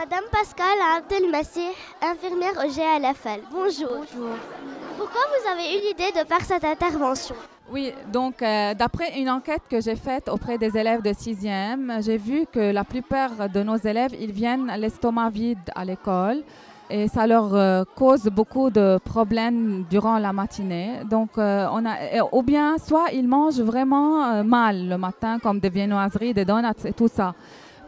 Madame Pascal Abdelmassi, infirmière au GLFL. Bonjour. Bonjour. Pourquoi vous avez eu l'idée de faire cette intervention? Oui, donc euh, d'après une enquête que j'ai faite auprès des élèves de 6e, j'ai vu que la plupart de nos élèves, ils viennent l'estomac vide à l'école et ça leur euh, cause beaucoup de problèmes durant la matinée. Donc, euh, on a, ou bien, soit ils mangent vraiment mal le matin, comme des viennoiseries, des donuts et tout ça.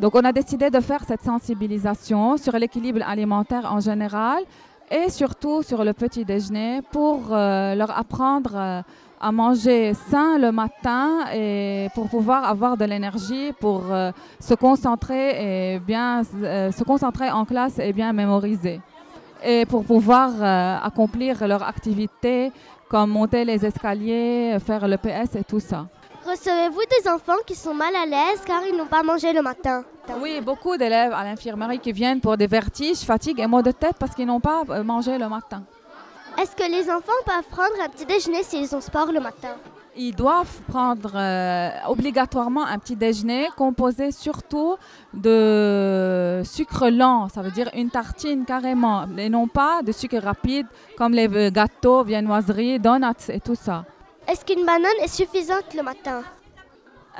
Donc, on a décidé de faire cette sensibilisation sur l'équilibre alimentaire en général et surtout sur le petit déjeuner pour leur apprendre à manger sain le matin et pour pouvoir avoir de l'énergie pour se concentrer et bien se concentrer en classe et bien mémoriser et pour pouvoir euh, accomplir leurs activités comme monter les escaliers, faire le PS et tout ça. Recevez-vous des enfants qui sont mal à l'aise car ils n'ont pas mangé le matin? Oui, beaucoup d'élèves à l'infirmerie qui viennent pour des vertiges, fatigue et maux de tête parce qu'ils n'ont pas euh, mangé le matin. Est-ce que les enfants peuvent prendre un petit déjeuner s'ils ont sport le matin? Ils doivent prendre euh, obligatoirement un petit déjeuner composé surtout de sucre lent, ça veut dire une tartine carrément, et non pas de sucre rapide comme les euh, gâteaux, viennoiseries, donuts et tout ça. Est-ce qu'une banane est suffisante le matin?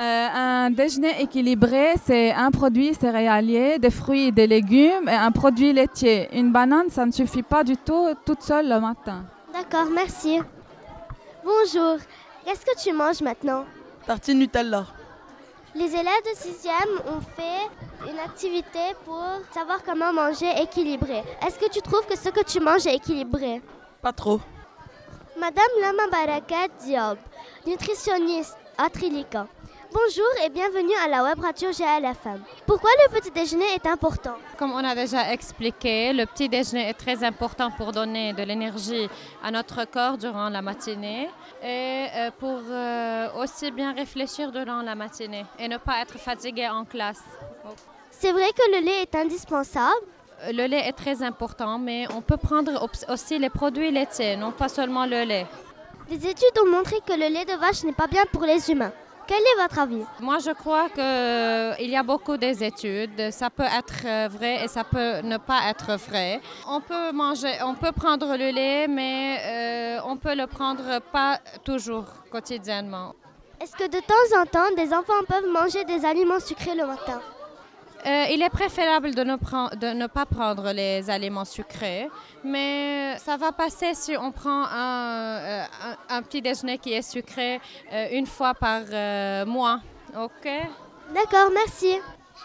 Euh, un déjeuner équilibré, c'est un produit céréalier, des fruits et des légumes et un produit laitier. Une banane, ça ne suffit pas du tout toute seule le matin. D'accord, merci. Bonjour. Qu'est-ce que tu manges maintenant? Tartine Nutella. Les élèves de 6e ont fait une activité pour savoir comment manger équilibré. Est-ce que tu trouves que ce que tu manges est équilibré? Pas trop. Madame Lama Barakat Diop, nutritionniste à. Bonjour et bienvenue à la web radio GLFM. Pourquoi le petit déjeuner est important? Comme on a déjà expliqué, le petit déjeuner est très important pour donner de l'énergie à notre corps durant la matinée et euh, pour euh, aussi bien réfléchir durant la matinée et ne pas être fatigué en classe. C'est vrai que le lait est indispensable le lait est très important, mais on peut prendre aussi les produits laitiers, non pas seulement le lait. Les études ont montré que le lait de vache n'est pas bien pour les humains. Quel est votre avis? Moi, je crois qu'il euh, y a beaucoup d'études. Ça peut être euh, vrai et ça peut ne pas être vrai. On peut manger, on peut prendre le lait, mais euh, on peut le prendre pas toujours quotidiennement. Est-ce que de temps en temps, des enfants peuvent manger des aliments sucrés le matin? Euh, il est préférable de ne, ne, pas prendre les aliments sucrés, mais ça va passer si on prend un, euh, petit déjeuner qui est sucré euh, une fois par mois. OK? D'accord, merci.